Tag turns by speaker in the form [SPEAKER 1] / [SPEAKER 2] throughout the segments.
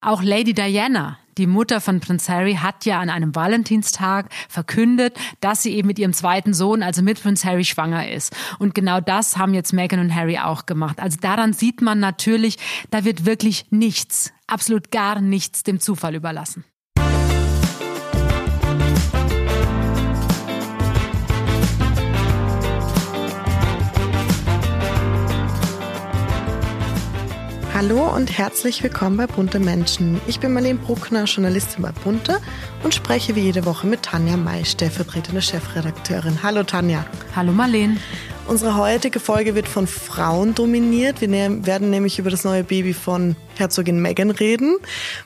[SPEAKER 1] Auch Lady Diana, die Mutter von Prinz Harry, hat ja an einem Valentinstag verkündet, dass sie eben mit ihrem zweiten Sohn, also mit Prinz Harry, schwanger ist. Und genau das haben jetzt Meghan und Harry auch gemacht. Also daran sieht man natürlich, da wird wirklich nichts, absolut gar nichts dem Zufall überlassen.
[SPEAKER 2] Hallo und herzlich willkommen bei Bunte Menschen. Ich bin Marlene Bruckner, Journalistin bei Bunte und spreche wie jede Woche mit Tanja May, stellvertretende Chefredakteurin. Hallo Tanja.
[SPEAKER 1] Hallo Marlene.
[SPEAKER 2] Unsere heutige Folge wird von Frauen dominiert. Wir werden nämlich über das neue Baby von Herzogin Meghan reden,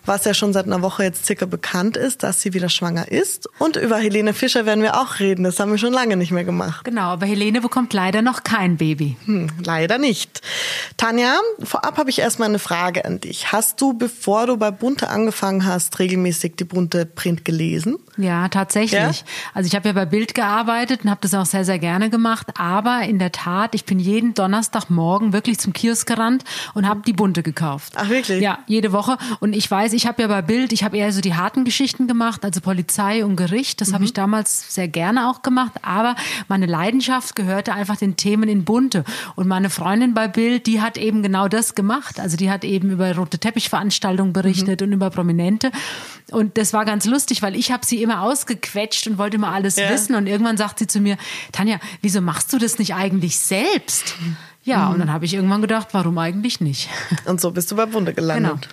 [SPEAKER 2] was ja schon seit einer Woche jetzt circa bekannt ist, dass sie wieder schwanger ist. Und über Helene Fischer werden wir auch reden. Das haben wir schon lange nicht mehr gemacht.
[SPEAKER 1] Genau, aber Helene bekommt leider noch kein Baby.
[SPEAKER 2] Hm, leider nicht. Tanja, vorab habe ich erstmal eine Frage an dich. Hast du, bevor du bei Bunte angefangen hast, regelmäßig die Bunte Print gelesen?
[SPEAKER 1] Ja, tatsächlich. Ja? Also ich habe ja bei Bild gearbeitet und habe das auch sehr, sehr gerne gemacht. Aber in der Tat, ich bin jeden Donnerstagmorgen wirklich zum Kiosk gerannt und habe die Bunte gekauft.
[SPEAKER 2] Ach wirklich?
[SPEAKER 1] Ja, jede Woche. Und ich weiß, ich habe ja bei Bild, ich habe eher so die harten Geschichten gemacht, also Polizei und Gericht. Das mhm. habe ich damals sehr gerne auch gemacht. Aber meine Leidenschaft gehörte einfach den Themen in Bunte. Und meine Freundin bei Bild, die hat eben genau das gemacht. Also die hat eben über rote Teppichveranstaltungen berichtet mhm. und über Prominente. Und das war ganz lustig, weil ich habe sie immer ausgequetscht und wollte immer alles ja. wissen. Und irgendwann sagt sie zu mir, Tanja, wieso machst du das nicht eigentlich selbst? Ja, mhm. und dann habe ich irgendwann gedacht, warum eigentlich nicht?
[SPEAKER 2] Und so bist du bei Bunde gelandet. Genau.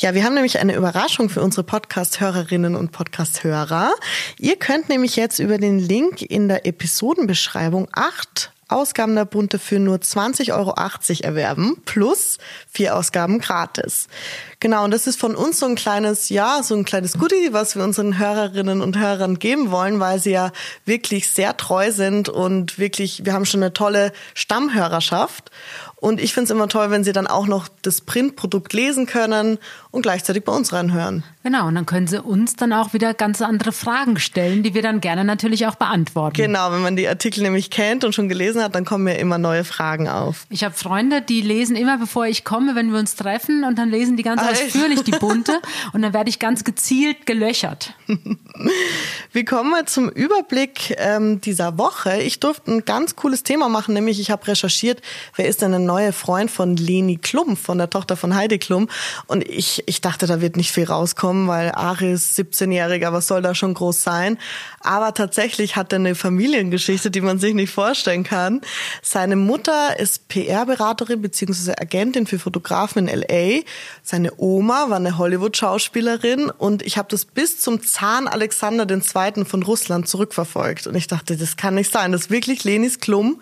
[SPEAKER 2] Ja, wir haben nämlich eine Überraschung für unsere Podcast-Hörerinnen und Podcast-Hörer. Ihr könnt nämlich jetzt über den Link in der Episodenbeschreibung acht Ausgaben der Bunte für nur 20,80 Euro erwerben, plus vier Ausgaben gratis. Genau, und das ist von uns so ein kleines, ja, so ein kleines Goodie, was wir unseren Hörerinnen und Hörern geben wollen, weil sie ja wirklich sehr treu sind und wirklich, wir haben schon eine tolle Stammhörerschaft. Und ich finde es immer toll, wenn sie dann auch noch das Printprodukt lesen können und gleichzeitig bei uns reinhören.
[SPEAKER 1] Genau, und dann können sie uns dann auch wieder ganz andere Fragen stellen, die wir dann gerne natürlich auch beantworten.
[SPEAKER 2] Genau, wenn man die Artikel nämlich kennt und schon gelesen hat, dann kommen mir immer neue Fragen auf.
[SPEAKER 1] Ich habe Freunde, die lesen immer, bevor ich komme, wenn wir uns treffen und dann lesen die ganz ah, ausführlich die bunte und dann werde ich ganz gezielt gelöchert.
[SPEAKER 2] wir kommen mal zum Überblick ähm, dieser Woche. Ich durfte ein ganz cooles Thema machen, nämlich ich habe recherchiert, wer ist denn ein neuer Freund von Leni Klum, von der Tochter von Heidi Klum und ich ich, dachte, da wird nicht viel rauskommen, weil Aris 17-Jähriger, was soll da schon groß sein? Aber tatsächlich hat er eine Familiengeschichte, die man sich nicht vorstellen kann. Seine Mutter ist PR-Beraterin bzw. Agentin für Fotografen in LA. Seine Oma war eine Hollywood-Schauspielerin und ich habe das bis zum Zahn Alexander II. von Russland zurückverfolgt. Und ich dachte, das kann nicht sein. Das ist wirklich Lenis Klum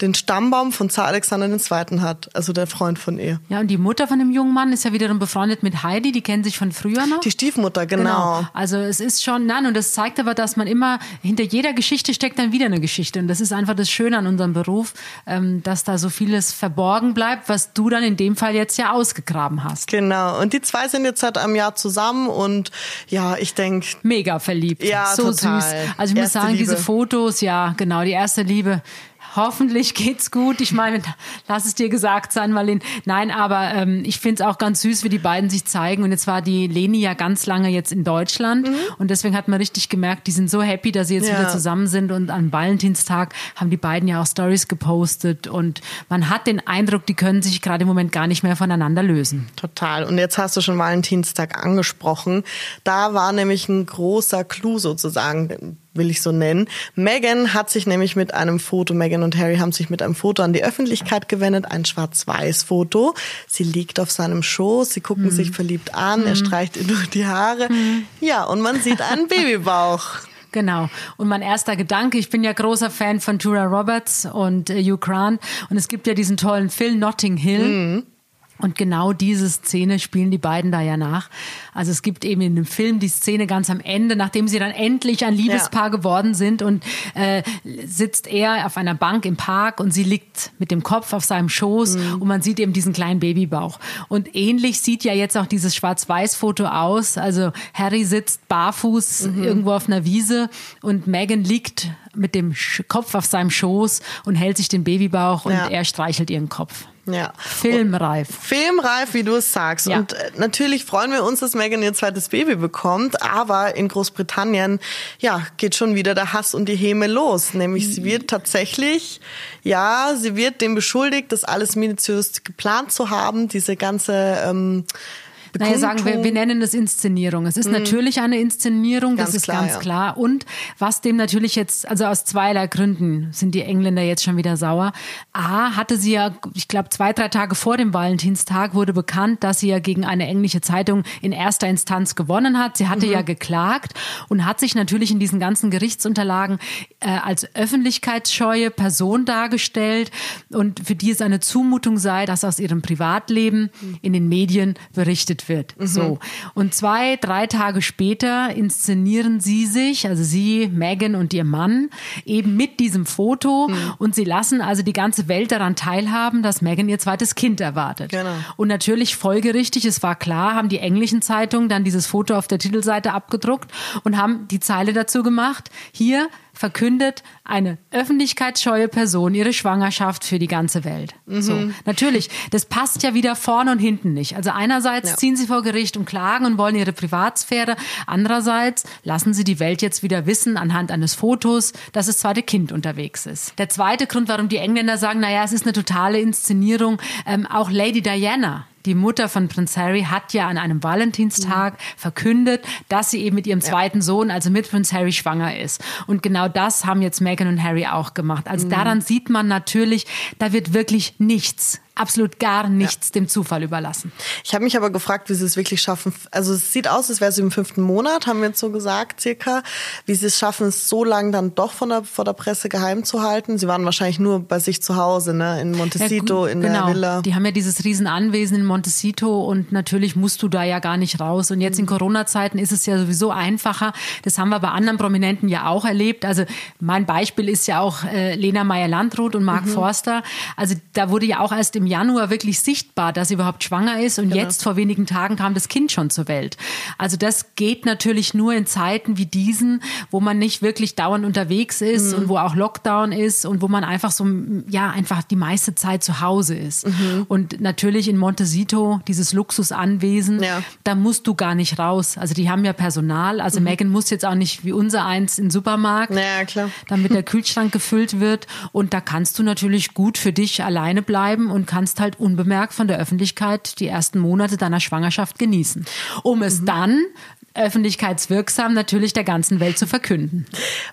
[SPEAKER 2] den Stammbaum von Zar Alexander II. hat, also der Freund von ihr.
[SPEAKER 1] Ja, und die Mutter von dem jungen Mann ist ja wiederum befreundet mit Heidi, die kennen sich von früher noch.
[SPEAKER 2] Die Stiefmutter, genau. genau.
[SPEAKER 1] Also es ist schon, nein, und das zeigt aber, dass man immer, hinter jeder Geschichte steckt dann wieder eine Geschichte. Und das ist einfach das Schöne an unserem Beruf, ähm, dass da so vieles verborgen bleibt, was du dann in dem Fall jetzt ja ausgegraben hast.
[SPEAKER 2] Genau, und die zwei sind jetzt seit einem Jahr zusammen und ja, ich denke...
[SPEAKER 1] Mega verliebt.
[SPEAKER 2] Ja,
[SPEAKER 1] so
[SPEAKER 2] total.
[SPEAKER 1] süß. Also ich muss sagen, Liebe. diese Fotos, ja, genau, die erste Liebe Hoffentlich geht's gut. Ich meine, lass es dir gesagt sein, Marlene. Nein, aber ähm, ich finde es auch ganz süß, wie die beiden sich zeigen. Und jetzt war die Leni ja ganz lange jetzt in Deutschland. Mhm. Und deswegen hat man richtig gemerkt, die sind so happy, dass sie jetzt ja. wieder zusammen sind. Und am Valentinstag haben die beiden ja auch Stories gepostet. Und man hat den Eindruck, die können sich gerade im Moment gar nicht mehr voneinander lösen.
[SPEAKER 2] Total. Und jetzt hast du schon Valentinstag angesprochen. Da war nämlich ein großer Clou sozusagen will ich so nennen. Megan hat sich nämlich mit einem Foto, Megan und Harry haben sich mit einem Foto an die Öffentlichkeit gewendet, ein Schwarz-Weiß-Foto. Sie liegt auf seinem Schoß, sie gucken mhm. sich verliebt an, mhm. er streicht ihr durch die Haare. Mhm. Ja, und man sieht einen Babybauch.
[SPEAKER 1] Genau. Und mein erster Gedanke, ich bin ja großer Fan von Julia Roberts und äh, Hugh Grant. Und es gibt ja diesen tollen Film Notting Hill. Und genau diese Szene spielen die beiden da ja nach. Also es gibt eben in dem Film die Szene ganz am Ende, nachdem sie dann endlich ein Liebespaar ja. geworden sind und äh, sitzt er auf einer Bank im Park und sie liegt mit dem Kopf auf seinem Schoß mhm. und man sieht eben diesen kleinen Babybauch. Und ähnlich sieht ja jetzt auch dieses Schwarz-Weiß-Foto aus. Also Harry sitzt barfuß mhm. irgendwo auf einer Wiese und Megan liegt mit dem Kopf auf seinem Schoß und hält sich den Babybauch und ja. er streichelt ihren Kopf.
[SPEAKER 2] Ja.
[SPEAKER 1] Filmreif.
[SPEAKER 2] Filmreif, wie du es sagst.
[SPEAKER 1] Ja.
[SPEAKER 2] Und äh, natürlich freuen wir uns, dass Megan ihr zweites Baby bekommt. Aber in Großbritannien, ja, geht schon wieder der Hass und die Häme los. Nämlich sie wird tatsächlich, ja, sie wird dem beschuldigt, das alles minutiös geplant zu haben. Diese ganze, ähm,
[SPEAKER 1] Naja, sagen wir, wir nennen es Inszenierung. Es ist natürlich eine Inszenierung, das
[SPEAKER 2] Ganz
[SPEAKER 1] ist
[SPEAKER 2] klar,
[SPEAKER 1] ganz
[SPEAKER 2] ja.
[SPEAKER 1] klar. Und was dem natürlich jetzt, also aus zweierlei Gründen sind die Engländer jetzt schon wieder sauer. A, hatte sie ja, ich glaube, zwei, drei Tage vor dem Valentinstag wurde bekannt, dass sie ja gegen eine englische Zeitung in erster Instanz gewonnen hat. Sie hatte ja geklagt und hat sich natürlich in diesen ganzen Gerichtsunterlagen äh, als öffentlichkeitsscheue Person dargestellt und für die es eine Zumutung sei, dass aus ihrem Privatleben in den Medien berichtet wird. So. Und zwei, drei Tage später inszenieren sie sich, also sie, Megan und ihr Mann, eben mit diesem Foto und sie lassen also die ganze Welt daran teilhaben, dass Megan ihr zweites Kind erwartet.
[SPEAKER 2] Genau.
[SPEAKER 1] Und natürlich folgerichtig, es war klar, haben die englischen Zeitungen dann dieses Foto auf der Titelseite abgedruckt und haben die Zeile dazu gemacht. Hier verkündet eine öffentlichkeitsscheue Person ihre Schwangerschaft für die ganze Welt. So. Natürlich, das passt ja wieder vorne und hinten nicht. Also einerseits
[SPEAKER 2] Ja.
[SPEAKER 1] ziehen sie vor Gericht und klagen und wollen ihre Privatsphäre. Andererseits lassen sie die Welt jetzt wieder wissen anhand eines Fotos, dass das zweite Kind unterwegs ist. Der zweite Grund, warum die Engländer sagen, naja, es ist eine totale Inszenierung, ähm, auch Lady Diana, die Mutter von Prince Harry hat ja an einem Valentinstag verkündet, dass sie eben mit ihrem zweiten Sohn, also mit Prince Harry, schwanger ist. Und genau das haben jetzt Meghan und Harry auch gemacht. Also daran sieht man natürlich, da wird wirklich nichts, absolut gar nichts dem Zufall überlassen.
[SPEAKER 2] Ich habe mich aber gefragt, wie sie es wirklich schaffen. Also es sieht aus, als wäre sie im fünften Monat, haben wir jetzt so gesagt, circa. Wie sie es schaffen, es so lange dann doch von der, vor der Presse geheim zu halten. Sie waren wahrscheinlich nur bei sich zu Hause, ne? in Montecito,
[SPEAKER 1] Ja,
[SPEAKER 2] in
[SPEAKER 1] genau.
[SPEAKER 2] der Villa.
[SPEAKER 1] Die haben ja dieses Riesenanwesen in Montecito und natürlich musst du da ja gar nicht raus. Und jetzt in Corona-Zeiten ist es ja sowieso einfacher. Das haben wir bei anderen Prominenten ja auch erlebt. Also mein Beispiel ist ja auch äh, Lena Meyer-Landrut und Mark Forster. Also da wurde ja auch erst im Januar wirklich sichtbar, dass sie überhaupt schwanger ist. Und jetzt vor wenigen Tagen kam das Kind schon zur Welt. Also das geht natürlich nur in Zeiten wie diesen, wo man nicht wirklich dauernd unterwegs ist und wo auch Lockdown ist und wo man einfach so, ja, einfach die meiste Zeit zu Hause ist. Und natürlich in Montecito, dieses Luxusanwesen,
[SPEAKER 2] Ja.
[SPEAKER 1] da musst du gar nicht raus. Also die haben ja Personal. Also Megan muss jetzt auch nicht wie unser eins in den Supermarkt,
[SPEAKER 2] Ja, klar.
[SPEAKER 1] damit der Kühlschrank gefüllt wird. Und da kannst du natürlich gut für dich alleine bleiben und kannst halt unbemerkt von der Öffentlichkeit die ersten Monate deiner Schwangerschaft genießen. Um es dann öffentlichkeitswirksam natürlich der ganzen Welt zu verkünden.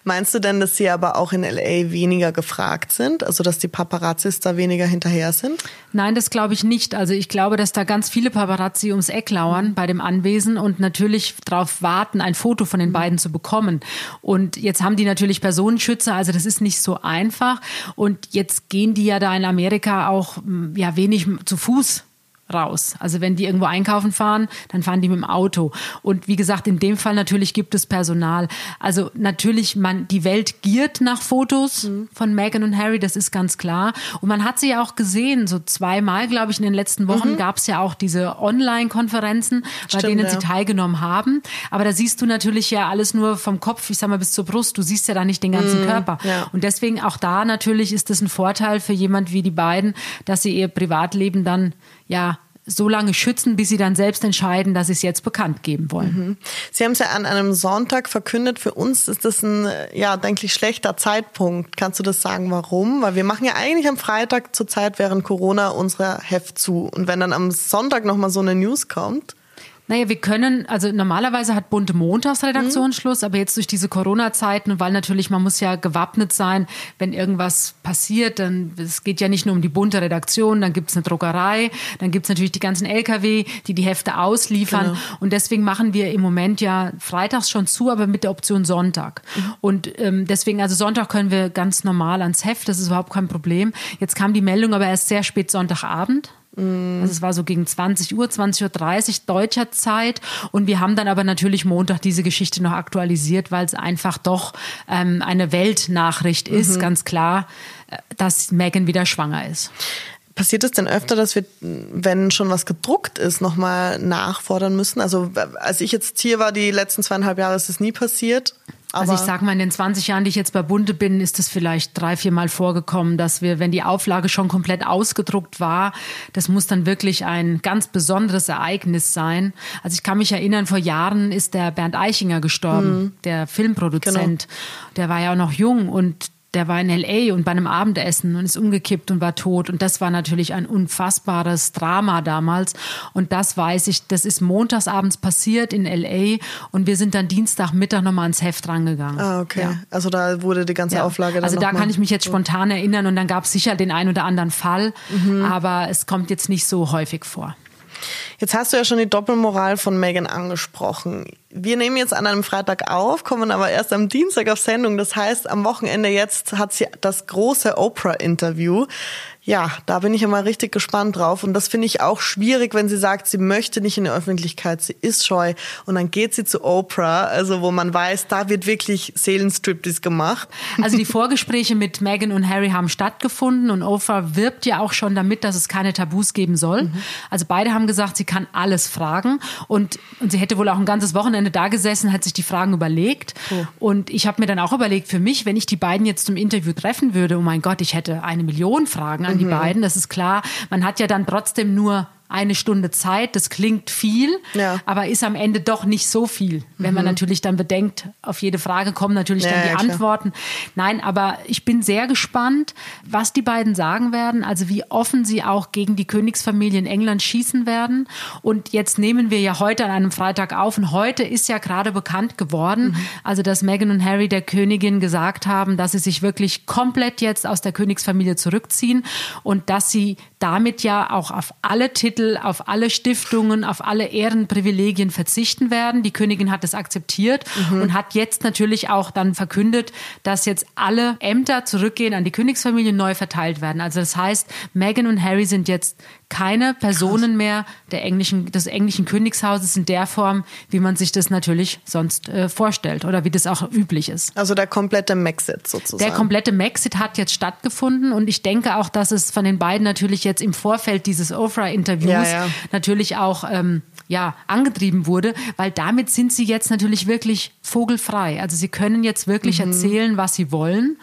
[SPEAKER 2] Meinst du denn, dass sie aber auch in LA weniger gefragt sind? Also dass die Paparazzis da weniger hinterher sind?
[SPEAKER 1] Nein, das glaube ich nicht. Also ich glaube, dass da ganz viele Paparazzi ums Eck lauern bei dem Anwesen und natürlich darauf warten, ein Foto von den beiden zu bekommen. Und jetzt haben die natürlich Personenschützer, also das ist nicht so einfach. Und jetzt gehen die ja da in Amerika auch mm, ja wenig zu Fuß raus. Also wenn die irgendwo einkaufen fahren, dann fahren die mit dem Auto. Und wie gesagt, in dem Fall natürlich gibt es Personal. Also natürlich, man, die Welt giert nach Fotos von Meghan und Harry, das ist ganz klar. Und man hat sie ja auch gesehen, so zweimal, glaube ich, in den letzten Wochen gab es ja auch diese Online-Konferenzen, bei
[SPEAKER 2] Stimmt,
[SPEAKER 1] denen
[SPEAKER 2] ja.
[SPEAKER 1] sie teilgenommen haben. Aber da siehst du natürlich ja alles nur vom Kopf, ich sag mal, bis zur Brust. Du siehst ja da nicht den ganzen Körper.
[SPEAKER 2] ja.
[SPEAKER 1] Und deswegen auch da natürlich ist es ein Vorteil für jemand wie die beiden, dass sie ihr Privatleben dann ja so lange schützen, bis sie dann selbst entscheiden, dass sie es jetzt bekannt geben wollen.
[SPEAKER 2] Sie haben es ja an einem Sonntag verkündet. Für uns ist das ein, ja, denke ich, schlechter Zeitpunkt. Kannst du das sagen, warum? Weil wir machen ja eigentlich am Freitag zur Zeit während Corona unsere Heft zu. Und wenn dann am Sonntag nochmal so eine News kommt,
[SPEAKER 1] Naja, wir können, also normalerweise hat Bunte montags Redaktionsschluss, aber jetzt durch diese Corona-Zeiten weil natürlich man muss ja gewappnet sein, wenn irgendwas passiert, dann es geht ja nicht nur um die bunte Redaktion, dann gibt's eine Druckerei, dann gibt's natürlich die ganzen LKW, die die Hefte ausliefern und deswegen machen wir im Moment ja freitags schon zu, aber mit der Option Sonntag. Und ähm, deswegen, also Sonntag können wir ganz normal ans Heft, das ist überhaupt kein Problem. Jetzt kam die Meldung aber erst sehr spät Sonntagabend. Also es war so gegen 20 Uhr, 20.30 Uhr deutscher Zeit. Und wir haben dann aber natürlich Montag diese Geschichte noch aktualisiert, weil es einfach doch ähm, eine Weltnachricht ist, ganz klar, äh, dass Megan wieder schwanger ist.
[SPEAKER 2] Passiert es denn öfter, dass wir, wenn schon was gedruckt ist, nochmal nachfordern müssen? Also als ich jetzt hier war, die letzten zweieinhalb Jahre, ist es nie passiert.
[SPEAKER 1] also ich sag mal, in den 20 Jahren, die ich jetzt bei Bunte bin, ist es vielleicht drei, vier Mal vorgekommen, dass wir, wenn die Auflage schon komplett ausgedruckt war, das muss dann wirklich ein ganz besonderes Ereignis sein. Also ich kann mich erinnern, vor Jahren ist der Bernd Eichinger gestorben, der Filmproduzent. Der war ja auch noch jung und der war in LA und bei einem Abendessen und ist umgekippt und war tot. Und das war natürlich ein unfassbares Drama damals. Und das weiß ich, das ist montagsabends passiert in LA und wir sind dann Dienstagmittag nochmal ans Heft rangegangen.
[SPEAKER 2] Ah, okay.
[SPEAKER 1] Ja.
[SPEAKER 2] Also da wurde die ganze
[SPEAKER 1] Ja.
[SPEAKER 2] Auflage dann
[SPEAKER 1] also da kann ich mich jetzt spontan erinnern und dann gab es sicher den einen oder anderen Fall,
[SPEAKER 2] Mhm.
[SPEAKER 1] aber es kommt jetzt nicht so häufig vor.
[SPEAKER 2] Jetzt hast du ja schon die Doppelmoral von Megan angesprochen. Wir nehmen jetzt an einem Freitag auf, kommen aber erst am Dienstag auf Sendung. Das heißt, am Wochenende jetzt hat sie das große Oprah-Interview. Ja, da bin ich immer richtig gespannt drauf. Und das finde ich auch schwierig, wenn sie sagt, sie möchte nicht in die Öffentlichkeit, sie ist scheu. Und dann geht sie zu Oprah, also wo man weiß, da wird wirklich Seelenstriptease gemacht.
[SPEAKER 1] Also die Vorgespräche mit Meghan und Harry haben stattgefunden und Oprah wirbt ja auch schon damit, dass es keine Tabus geben soll.
[SPEAKER 2] Mhm.
[SPEAKER 1] Also beide haben gesagt, sie kann alles fragen und, und sie hätte wohl auch ein ganzes Wochenende da gesessen, hat sich die Fragen überlegt.
[SPEAKER 2] Oh.
[SPEAKER 1] Und ich habe mir dann auch überlegt, für mich, wenn ich die beiden jetzt zum Interview treffen würde, oh mein Gott, ich hätte eine Million Fragen an die
[SPEAKER 2] Mhm.
[SPEAKER 1] beiden, das ist klar. Man hat ja dann trotzdem nur eine Stunde Zeit, das klingt viel,
[SPEAKER 2] Ja.
[SPEAKER 1] aber ist am Ende doch nicht so viel. Wenn man natürlich dann bedenkt, auf jede Frage kommen natürlich
[SPEAKER 2] Mhm. Ja,
[SPEAKER 1] dann die
[SPEAKER 2] ja.
[SPEAKER 1] Antworten. Nein, aber ich bin sehr gespannt, was die beiden sagen werden, also wie offen sie auch gegen die Königsfamilie in England schießen werden. Und jetzt nehmen wir ja heute an einem Freitag auf und heute ist ja gerade bekannt geworden,
[SPEAKER 2] Mhm.
[SPEAKER 1] also dass Meghan und Harry der Königin gesagt haben, dass sie sich wirklich komplett jetzt aus der Königsfamilie zurückziehen und dass sie damit ja auch auf alle Titel, auf alle Stiftungen, auf alle Ehrenprivilegien verzichten werden. Die Königin hat es akzeptiert und hat jetzt natürlich auch dann verkündet, dass jetzt alle Ämter zurückgehen an die Königsfamilie neu verteilt werden. Also das heißt, Meghan und Harry sind jetzt keine Personen mehr der englischen, des englischen Königshauses in der Form, wie man sich das natürlich sonst äh, vorstellt oder wie das auch üblich ist.
[SPEAKER 2] Also der komplette Maxit sozusagen.
[SPEAKER 1] Der komplette Maxit hat jetzt stattgefunden und ich denke auch, dass es von den beiden natürlich jetzt im Vorfeld dieses Oprah-Interviews
[SPEAKER 2] Ja, ja.
[SPEAKER 1] natürlich auch ähm, ja, angetrieben wurde, weil damit sind sie jetzt natürlich wirklich vogelfrei. Also sie können jetzt wirklich
[SPEAKER 2] Mhm.
[SPEAKER 1] erzählen, was sie wollen.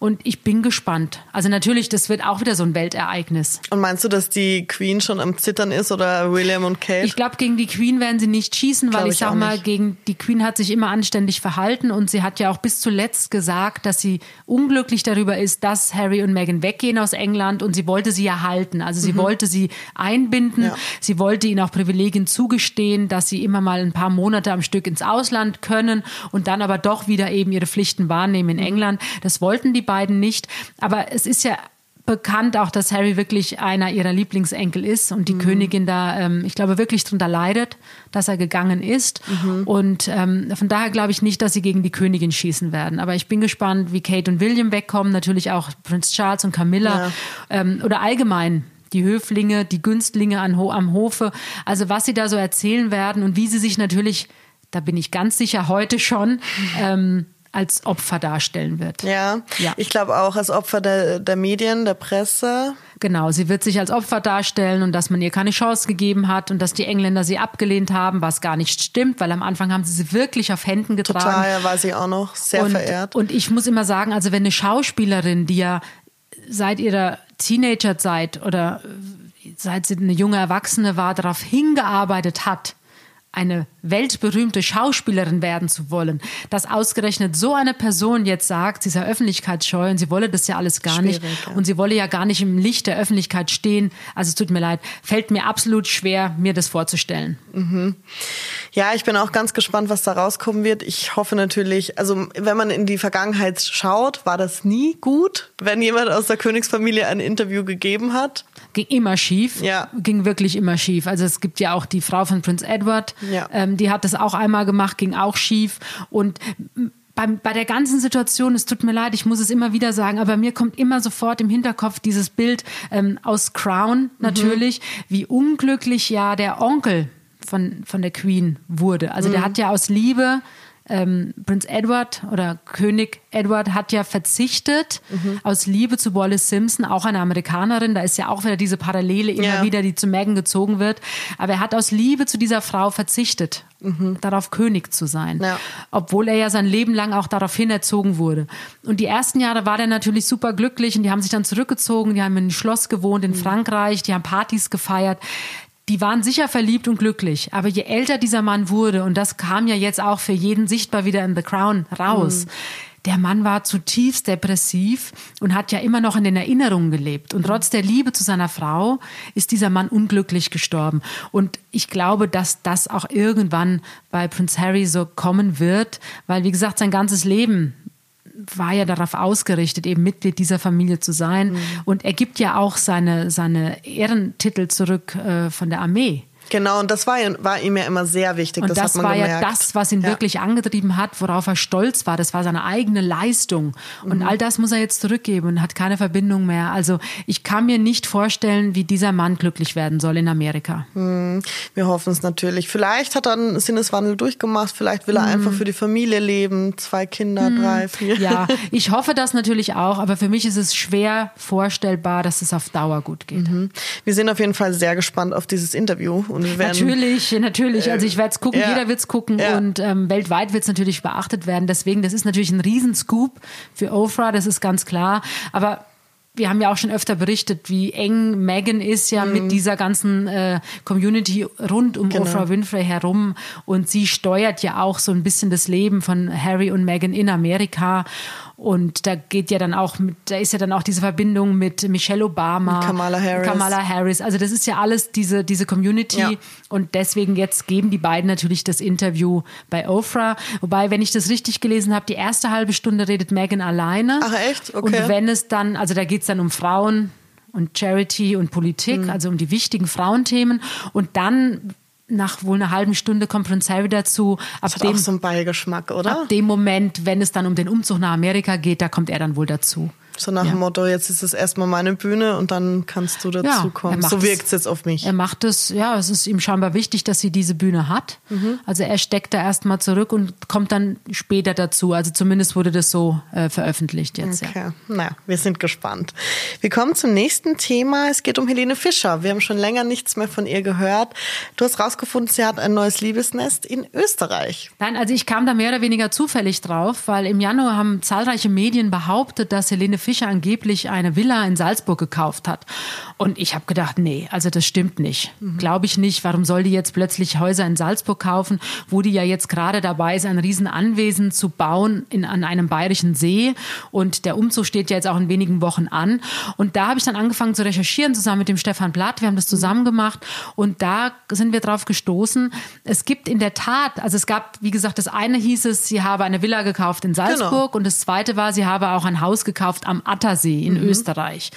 [SPEAKER 1] Und ich bin gespannt. Also natürlich, das wird auch wieder so ein Weltereignis.
[SPEAKER 2] Und meinst du, dass die Queen schon am Zittern ist oder William und Kate?
[SPEAKER 1] Ich glaube, gegen die Queen werden sie nicht schießen, weil ich,
[SPEAKER 2] ich
[SPEAKER 1] sag mal,
[SPEAKER 2] nicht.
[SPEAKER 1] gegen die Queen hat sich immer anständig verhalten und sie hat ja auch bis zuletzt gesagt, dass sie unglücklich darüber ist, dass Harry und Meghan weggehen aus England und sie wollte sie ja halten. Also sie wollte sie einbinden,
[SPEAKER 2] Mhm. Ja.
[SPEAKER 1] sie wollte ihnen auch Privilegien zugestehen, dass sie immer mal ein paar Monate am Stück ins Ausland können und dann aber doch wieder eben ihre Pflichten wahrnehmen in
[SPEAKER 2] Mhm.
[SPEAKER 1] England. Das wollten die beiden nicht. Aber es ist ja bekannt auch, dass Harry wirklich einer ihrer Lieblingsenkel ist und die Königin da, ähm, ich glaube, wirklich darunter leidet, dass er gegangen ist. Und ähm, von daher glaube ich nicht, dass sie gegen die Königin schießen werden. Aber ich bin gespannt, wie Kate und William wegkommen, natürlich auch Prinz Charles und Camilla ähm, oder allgemein die Höflinge, die Günstlinge an, am Hofe. Also was sie da so erzählen werden und wie sie sich natürlich, da bin ich ganz sicher heute schon, ähm, als Opfer darstellen wird.
[SPEAKER 2] ja.
[SPEAKER 1] Ja.
[SPEAKER 2] ich glaube auch als Opfer der, der Medien, der Presse.
[SPEAKER 1] Genau, sie wird sich als Opfer darstellen und dass man ihr keine Chance gegeben hat und dass die Engländer sie abgelehnt haben, was gar nicht stimmt, weil am Anfang haben sie sie wirklich auf Händen getragen.
[SPEAKER 2] Total, weiß ich auch noch. Sehr
[SPEAKER 1] und,
[SPEAKER 2] verehrt.
[SPEAKER 1] Und ich muss immer sagen, also wenn eine Schauspielerin, die ja seit ihrer Teenagerzeit oder seit sie eine junge Erwachsene war, darauf hingearbeitet hat, eine weltberühmte Schauspielerin werden zu wollen, dass ausgerechnet so eine Person jetzt sagt, sie sei öffentlichkeitsscheu und sie wolle das ja alles gar nicht
[SPEAKER 2] Schwierig, ja.
[SPEAKER 1] und sie wolle ja gar nicht im Licht der Öffentlichkeit stehen. Also es tut mir leid, fällt mir absolut schwer, mir das vorzustellen.
[SPEAKER 2] Ja, ich bin auch ganz gespannt, was da rauskommen wird. Ich hoffe natürlich, also wenn man in die Vergangenheit schaut, war das nie gut, wenn jemand aus der Königsfamilie ein Interview gegeben hat.
[SPEAKER 1] ging immer schief.
[SPEAKER 2] Ja.
[SPEAKER 1] Ging wirklich immer schief. Also es gibt ja auch die Frau von Prinz Edward,
[SPEAKER 2] Ja.
[SPEAKER 1] ähm, die hat das auch einmal gemacht, ging auch schief. Und bei der ganzen Situation, es tut mir leid, ich muss es immer wieder sagen, aber mir kommt immer sofort im Hinterkopf dieses Bild ähm, aus Crown natürlich, wie unglücklich ja der Onkel von, von der Queen wurde. Also der hat ja aus Liebe ähm, Prinz Edward oder König Edward hat ja verzichtet mhm. aus Liebe zu Wallace Simpson, auch eine Amerikanerin. Da ist ja auch wieder diese Parallele immer ja. wieder, die zu Megan gezogen wird. Aber er hat aus Liebe zu dieser Frau verzichtet, mhm. darauf König zu sein. Ja. Obwohl er ja sein Leben lang auch daraufhin erzogen wurde. Und die ersten Jahre war er natürlich super glücklich und die haben sich dann zurückgezogen. Die haben in einem Schloss gewohnt in mhm. Frankreich. Die haben Partys gefeiert die waren sicher verliebt und glücklich. Aber je älter dieser Mann wurde, und das kam ja jetzt auch für jeden sichtbar wieder in The Crown raus, mhm. der Mann war zutiefst depressiv und hat ja immer noch in den Erinnerungen gelebt. Und trotz der Liebe zu seiner Frau ist dieser Mann unglücklich gestorben. Und ich glaube, dass das auch irgendwann bei Prince Harry so kommen wird, weil, wie gesagt, sein ganzes Leben war ja darauf ausgerichtet, eben Mitglied dieser Familie zu sein. Mhm. Und er gibt ja auch seine, seine Ehrentitel zurück äh, von der Armee.
[SPEAKER 2] Genau, und das war, war ihm ja immer sehr wichtig.
[SPEAKER 1] Und das,
[SPEAKER 2] das
[SPEAKER 1] war
[SPEAKER 2] gemerkt.
[SPEAKER 1] ja das, was ihn ja. wirklich angetrieben hat, worauf er stolz war. Das war seine eigene Leistung. Und mhm. all das muss er jetzt zurückgeben und hat keine Verbindung mehr. Also ich kann mir nicht vorstellen, wie dieser Mann glücklich werden soll in Amerika.
[SPEAKER 2] Mhm. Wir hoffen es natürlich. Vielleicht hat er einen Sinneswandel durchgemacht. Vielleicht will er mhm. einfach für die Familie leben. Zwei Kinder, mhm. drei, vier.
[SPEAKER 1] Ja, ich hoffe das natürlich auch. Aber für mich ist es schwer vorstellbar, dass es auf Dauer gut geht.
[SPEAKER 2] Mhm. Wir sind auf jeden Fall sehr gespannt auf dieses Interview und wir werden
[SPEAKER 1] natürlich, natürlich. Also ich werde es gucken, ja. jeder wird es gucken ja. und ähm, weltweit wird es natürlich beachtet werden. Deswegen, das ist natürlich ein Riesenscoop für Ofra, das ist ganz klar. Aber wir haben ja auch schon öfter berichtet, wie eng Megan ist ja mhm. mit dieser ganzen äh, Community rund um genau. Oprah Winfrey herum und sie steuert ja auch so ein bisschen das Leben von Harry und Megan in Amerika und da geht ja dann auch mit, da ist ja dann auch diese Verbindung mit Michelle Obama,
[SPEAKER 2] Kamala Harris.
[SPEAKER 1] Kamala Harris. Also das ist ja alles diese, diese Community. Ja. Und deswegen jetzt geben die beiden natürlich das Interview bei Oprah. Wobei, wenn ich das richtig gelesen habe, die erste halbe Stunde redet Megan alleine.
[SPEAKER 2] Ach echt?
[SPEAKER 1] Okay. Und wenn es dann, also da geht es dann um Frauen, und Charity und Politik, mhm. also um die wichtigen Frauenthemen. Und dann nach wohl einer halben Stunde kommt Prince Harry dazu.
[SPEAKER 2] Ab das hat dem, auch so ein Beigeschmack, oder?
[SPEAKER 1] Ab dem Moment, wenn es dann um den Umzug nach Amerika geht, da kommt er dann wohl dazu.
[SPEAKER 2] So nach ja. dem Motto, jetzt ist es erstmal meine Bühne und dann kannst du dazukommen. Ja, so wirkt es jetzt auf mich.
[SPEAKER 1] Er macht es, ja, es ist ihm scheinbar wichtig, dass sie diese Bühne hat. Mhm. Also er steckt da erstmal zurück und kommt dann später dazu. Also zumindest wurde das so äh, veröffentlicht jetzt.
[SPEAKER 2] Okay, ja. naja, wir sind gespannt. Wir kommen zum nächsten Thema. Es geht um Helene Fischer. Wir haben schon länger nichts mehr von ihr gehört. Du hast rausgefunden, sie hat ein neues Liebesnest in Österreich.
[SPEAKER 1] Nein, also ich kam da mehr oder weniger zufällig drauf, weil im Januar haben zahlreiche Medien behauptet, dass Helene Fischer Fischer angeblich eine Villa in Salzburg gekauft hat. Und ich habe gedacht, nee, also das stimmt nicht. Mhm. Glaube ich nicht. Warum soll die jetzt plötzlich Häuser in Salzburg kaufen, wo die ja jetzt gerade dabei ist, ein Riesenanwesen zu bauen in, an einem bayerischen See. Und der Umzug steht ja jetzt auch in wenigen Wochen an. Und da habe ich dann angefangen zu recherchieren, zusammen mit dem Stefan Blatt. Wir haben das zusammen gemacht. Und da sind wir drauf gestoßen. Es gibt in der Tat, also es gab, wie gesagt, das eine hieß es, sie habe eine Villa gekauft in Salzburg. Genau. Und das zweite war, sie habe auch ein Haus gekauft am Attersee in mhm. Österreich.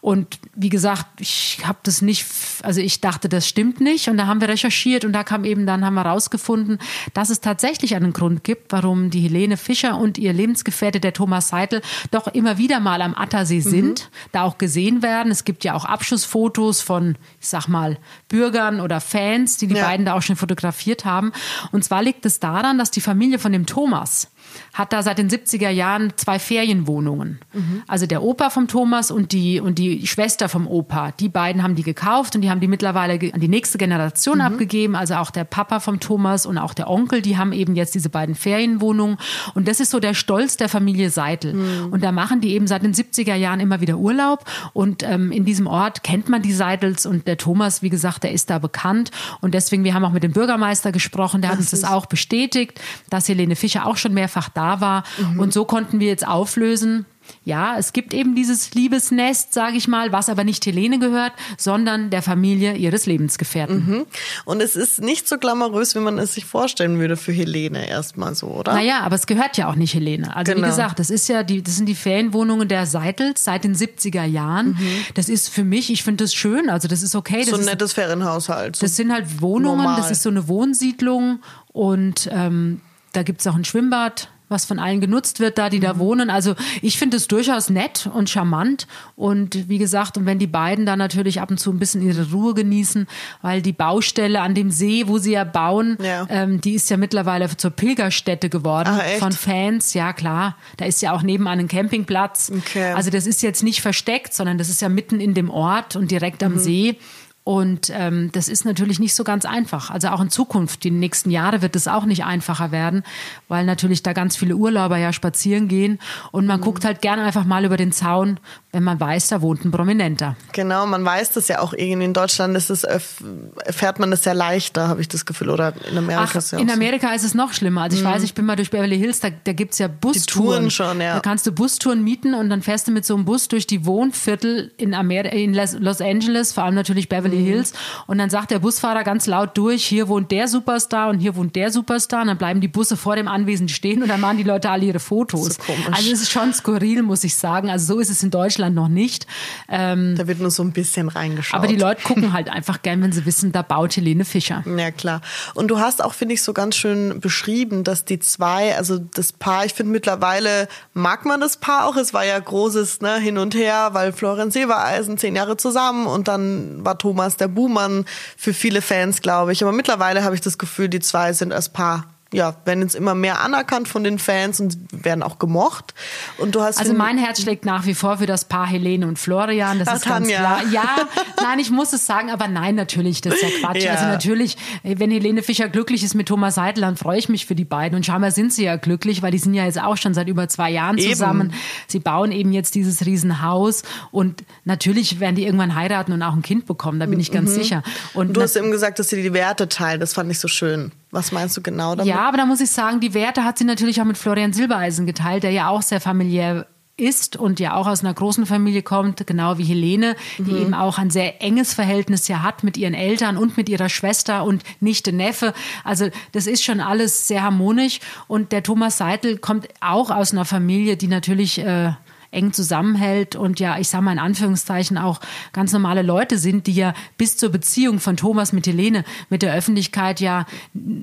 [SPEAKER 1] Und wie gesagt, ich habe das nicht, also ich dachte, das stimmt nicht. Und da haben wir recherchiert und da kam eben dann, haben wir rausgefunden, dass es tatsächlich einen Grund gibt, warum die Helene Fischer und ihr Lebensgefährte, der Thomas Seitel, doch immer wieder mal am Attersee sind, mhm. da auch gesehen werden. Es gibt ja auch Abschussfotos von, ich sag mal, Bürgern oder Fans, die die ja. beiden da auch schon fotografiert haben. Und zwar liegt es daran, dass die Familie von dem Thomas, hat da seit den 70er Jahren zwei Ferienwohnungen. Mhm. Also der Opa vom Thomas und die, und die Schwester vom Opa. Die beiden haben die gekauft und die haben die mittlerweile an die nächste Generation mhm. abgegeben. Also auch der Papa vom Thomas und auch der Onkel, die haben eben jetzt diese beiden Ferienwohnungen. Und das ist so der Stolz der Familie Seitel. Mhm. Und da machen die eben seit den 70er Jahren immer wieder Urlaub. Und ähm, in diesem Ort kennt man die Seitels und der Thomas, wie gesagt, der ist da bekannt. Und deswegen, wir haben auch mit dem Bürgermeister gesprochen, der das hat uns das auch bestätigt, dass Helene Fischer auch schon mehrfach da da war. Mhm. Und so konnten wir jetzt auflösen, ja, es gibt eben dieses Liebesnest, sage ich mal, was aber nicht Helene gehört, sondern der Familie ihres Lebensgefährten.
[SPEAKER 2] Mhm. Und es ist nicht so glamourös, wie man es sich vorstellen würde für Helene erstmal so, oder?
[SPEAKER 1] Naja, aber es gehört ja auch nicht Helene. Also genau. wie gesagt, das ist ja die, das sind die Ferienwohnungen der Seitels seit den 70er Jahren. Mhm. Das ist für mich, ich finde das schön, also das ist okay. Das
[SPEAKER 2] so ein
[SPEAKER 1] ist,
[SPEAKER 2] nettes Ferienhaushalt.
[SPEAKER 1] So das sind halt Wohnungen, normal. das ist so eine Wohnsiedlung und ähm, da gibt es auch ein Schwimmbad was von allen genutzt wird, da die da wohnen. Also ich finde es durchaus nett und charmant. Und wie gesagt, und wenn die beiden da natürlich ab und zu ein bisschen ihre Ruhe genießen, weil die Baustelle an dem See, wo sie ja bauen,
[SPEAKER 2] Ja.
[SPEAKER 1] Ähm, die ist ja mittlerweile zur Pilgerstätte geworden
[SPEAKER 2] echt?
[SPEAKER 1] von Fans. Ja, klar. Da ist ja auch nebenan ein Campingplatz.
[SPEAKER 2] Okay.
[SPEAKER 1] Also das ist jetzt nicht versteckt, sondern das ist ja mitten in dem Ort und direkt
[SPEAKER 2] Mhm.
[SPEAKER 1] am See. Und ähm, das ist natürlich nicht so ganz einfach. Also auch in Zukunft, die nächsten Jahre wird es auch nicht einfacher werden, weil natürlich da ganz viele Urlauber ja spazieren gehen. Und
[SPEAKER 2] Mhm.
[SPEAKER 1] man guckt halt gerne einfach mal über den Zaun, wenn man weiß, da wohnt ein Prominenter.
[SPEAKER 2] Genau, man weiß das ja auch irgendwie. In Deutschland ist es, erfährt man das ja leichter, habe ich das Gefühl. Oder in Amerika
[SPEAKER 1] Ach,
[SPEAKER 2] ist es ja
[SPEAKER 1] in
[SPEAKER 2] auch so.
[SPEAKER 1] Amerika ist es noch schlimmer. Also ich weiß, ich bin mal durch Beverly Hills, da, da gibt's ja Bustouren.
[SPEAKER 2] Touren schon, ja.
[SPEAKER 1] Da kannst du Bustouren mieten und dann fährst du mit so einem Bus durch die Wohnviertel in, Amer in Los Los Angeles, vor allem natürlich Beverly
[SPEAKER 2] Mhm.
[SPEAKER 1] Hills. Und dann sagt der Busfahrer ganz laut durch, hier wohnt der Superstar und hier wohnt der Superstar. Und dann bleiben die Busse vor dem Anwesen stehen und dann machen die Leute alle ihre Fotos.
[SPEAKER 2] So komisch.
[SPEAKER 1] also es ist schon skurril, muss ich sagen. Also so ist es in Deutschland noch nicht. Ähm,
[SPEAKER 2] Da wird nur so ein bisschen reingeschaut.
[SPEAKER 1] aber die Leute gucken halt einfach gern, wenn sie wissen, da baut Helene Fischer.
[SPEAKER 2] Ja, klar. Und du hast auch, finde ich, so ganz schön beschrieben, dass die zwei, also das Paar, ich finde mittlerweile mag man das Paar auch. Es war ja großes ne, Hin und Her, weil Florian Silbereisen zehn Jahre zusammen und dann war Thomas der Buhmann für viele Fans, glaube ich. Aber mittlerweile habe ich das Gefühl, die zwei sind als Paar. Ja, werden jetzt immer mehr anerkannt von den Fans und werden auch gemocht. Und du hast
[SPEAKER 1] Also mein Herz schlägt nach wie vor für das Paar Helene und Florian. Das
[SPEAKER 2] Ach,
[SPEAKER 1] ist ganz
[SPEAKER 2] Tanja.
[SPEAKER 1] klar. Ja, nein, ich muss es sagen, aber nein, natürlich, das ist ja Quatsch.
[SPEAKER 2] Ja.
[SPEAKER 1] Also natürlich, wenn Helene Fischer glücklich ist mit Thomas Seidel, dann freue ich mich für die beiden. Und scheinbar sind sie ja glücklich, weil die sind ja jetzt auch schon seit über zwei Jahren
[SPEAKER 2] Eben.
[SPEAKER 1] zusammen. Sie bauen eben jetzt dieses Riesenhaus und natürlich werden die irgendwann heiraten und auch ein Kind bekommen, da bin ich ganz sicher. Und
[SPEAKER 2] Mhm. du hast eben gesagt, dass sie die Werte teilen. Das fand ich so schön. Was meinst du genau damit?
[SPEAKER 1] Ja, aber da muss ich sagen, die Werte hat sie natürlich auch mit Florian Silbereisen geteilt, der ja auch sehr familiär ist und ja auch aus einer großen Familie kommt, genau wie Helene, die eben auch ein sehr enges Verhältnis ja hat mit ihren Eltern und mit ihrer Schwester und Nichte Neffe. Also das ist schon alles sehr harmonisch und der Thomas Seitel kommt auch aus einer Familie, die natürlich äh, eng zusammenhält und ja, ich sage mal in Anführungszeichen auch ganz normale Leute sind, die ja bis zur Beziehung von Thomas mit Helene mit der Öffentlichkeit ja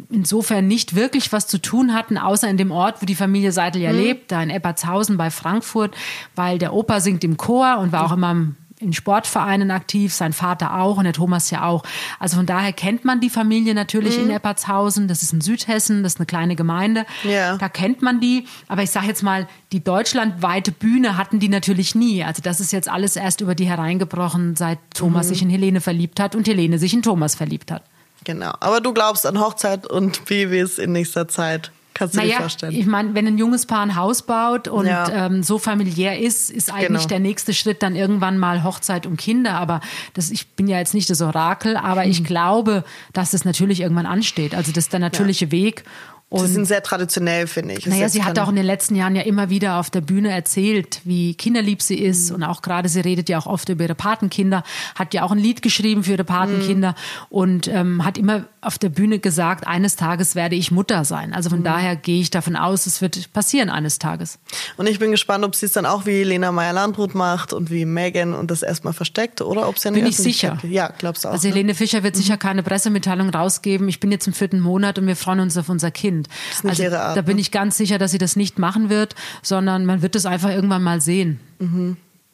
[SPEAKER 1] insofern nicht wirklich was zu tun hatten, außer in dem Ort, wo die Familie Seidel ja lebt, da in Eppertshausen bei Frankfurt, weil der Opa singt im Chor und war auch immer im in Sportvereinen aktiv, sein Vater auch und der Thomas ja auch. Also von daher kennt man die Familie natürlich in Eppertshausen. Das ist in Südhessen, das ist eine kleine Gemeinde.
[SPEAKER 2] Ja.
[SPEAKER 1] Da kennt man die. Aber ich sage jetzt mal, die deutschlandweite Bühne hatten die natürlich nie. Also das ist jetzt alles erst über die hereingebrochen, seit Thomas sich in Helene verliebt hat und Helene sich in Thomas verliebt hat.
[SPEAKER 2] Genau. Aber du glaubst an Hochzeit und Babys in nächster Zeit. Kannst du dir
[SPEAKER 1] Naja,
[SPEAKER 2] vorstellen?
[SPEAKER 1] ich meine, wenn ein junges Paar ein Haus baut und
[SPEAKER 2] Ja.
[SPEAKER 1] ähm, so familiär ist, ist eigentlich
[SPEAKER 2] Genau.
[SPEAKER 1] der nächste Schritt dann irgendwann mal Hochzeit und Kinder. Aber das, ich bin ja jetzt nicht das Orakel, aber
[SPEAKER 2] Mhm.
[SPEAKER 1] ich glaube, dass das natürlich irgendwann ansteht. Also das ist der natürliche Weg.
[SPEAKER 2] Sie
[SPEAKER 1] Und
[SPEAKER 2] sind sehr traditionell, finde ich.
[SPEAKER 1] Naja, sie hat auch in den letzten Jahren ja immer wieder auf der Bühne erzählt, wie kinderlieb sie
[SPEAKER 2] Mhm.
[SPEAKER 1] ist. Und auch gerade, sie redet ja auch oft über ihre Patenkinder, hat ja auch ein Lied geschrieben für ihre Patenkinder
[SPEAKER 2] Mhm.
[SPEAKER 1] und ähm, hat immer auf der Bühne gesagt, eines Tages werde ich Mutter sein. Also
[SPEAKER 2] Mhm.
[SPEAKER 1] von daher gehe ich davon aus, es wird passieren eines Tages.
[SPEAKER 2] Und ich bin gespannt, ob sie es dann auch wie Lena Meyer-Landrut macht und wie Megan und das erstmal versteckt oder ob sie
[SPEAKER 1] Bin ich sicher.
[SPEAKER 2] Ja, glaubst du auch.
[SPEAKER 1] Also
[SPEAKER 2] ne?
[SPEAKER 1] Helene Fischer wird sicher keine Pressemitteilung rausgeben. Ich bin jetzt im vierten Monat und wir freuen uns auf unser Kind.
[SPEAKER 2] ist nicht
[SPEAKER 1] also,
[SPEAKER 2] ihre Art,
[SPEAKER 1] da bin
[SPEAKER 2] ne?
[SPEAKER 1] ich ganz sicher, dass sie das nicht machen wird, sondern man wird es einfach irgendwann mal sehen.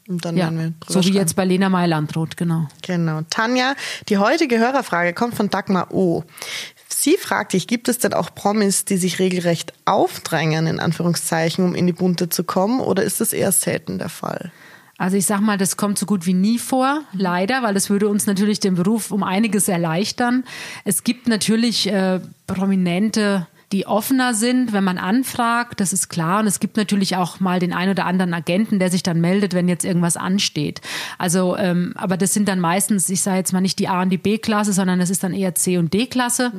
[SPEAKER 2] Und dann
[SPEAKER 1] Ja,
[SPEAKER 2] werden wir drüber
[SPEAKER 1] so wie
[SPEAKER 2] schreiben.
[SPEAKER 1] jetzt bei Lena Meyer-Landrut, genau.
[SPEAKER 2] Genau. Tanja, die heutige Hörerfrage kommt von Dagmar O. Sie fragt dich, gibt es denn auch Promis, die sich regelrecht aufdrängen, in Anführungszeichen, um in die Bunte zu kommen, oder ist das eher selten der Fall?
[SPEAKER 1] Also ich sag mal, das kommt so gut wie nie vor, leider, weil das würde uns natürlich den Beruf um einiges erleichtern. Es gibt natürlich äh, prominente die offener sind, wenn man anfragt, das ist klar. Und es gibt natürlich auch mal den ein oder anderen Agenten, der sich dann meldet, wenn jetzt irgendwas ansteht. Also, ähm, aber das sind dann meistens, ich sage jetzt mal nicht die A und die B-Klasse, sondern es ist dann eher C und D-Klasse,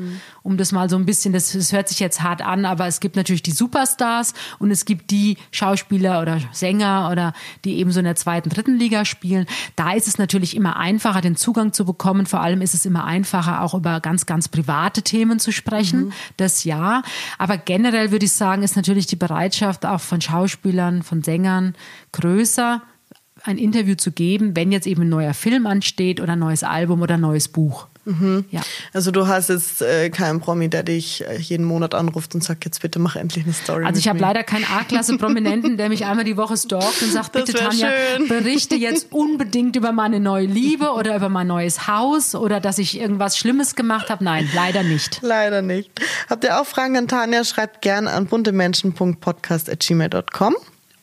[SPEAKER 1] um das mal so ein bisschen, das, das hört sich jetzt hart an, aber es gibt natürlich die Superstars und es gibt die Schauspieler oder Sänger oder die eben so in der zweiten, dritten Liga spielen. Da ist es natürlich immer einfacher, den Zugang zu bekommen. Vor allem ist es immer einfacher, auch über ganz, ganz private Themen zu sprechen. Das ja. Aber generell würde ich sagen, ist natürlich die Bereitschaft auch von Schauspielern, von Sängern größer, ein Interview zu geben, wenn jetzt eben ein neuer Film ansteht oder ein neues Album oder ein neues Buch.
[SPEAKER 2] Mhm. Ja. Also du hast jetzt äh, keinen Promi, der dich äh, jeden Monat anruft und sagt, jetzt bitte mach endlich eine Story.
[SPEAKER 1] Also ich habe leider keinen A-Klasse-Prominenten, der mich einmal die Woche stalkt und sagt, bitte Tanja, schön. berichte jetzt unbedingt über meine neue Liebe oder über mein neues Haus oder dass ich irgendwas Schlimmes gemacht habe. Nein, leider nicht.
[SPEAKER 2] Leider nicht. Habt ihr auch Fragen an Tanja? Schreibt gerne an buntemenschen.podcast.gmail.com.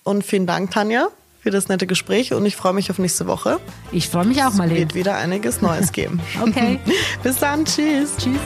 [SPEAKER 2] Und vielen Dank, Tanja, für das nette Gespräch und ich freue mich auf nächste Woche.
[SPEAKER 1] Ich freue mich auch mal.
[SPEAKER 2] Es wird wieder einiges Neues geben.
[SPEAKER 1] okay.
[SPEAKER 2] Bis dann. Tschüss. Tschüss.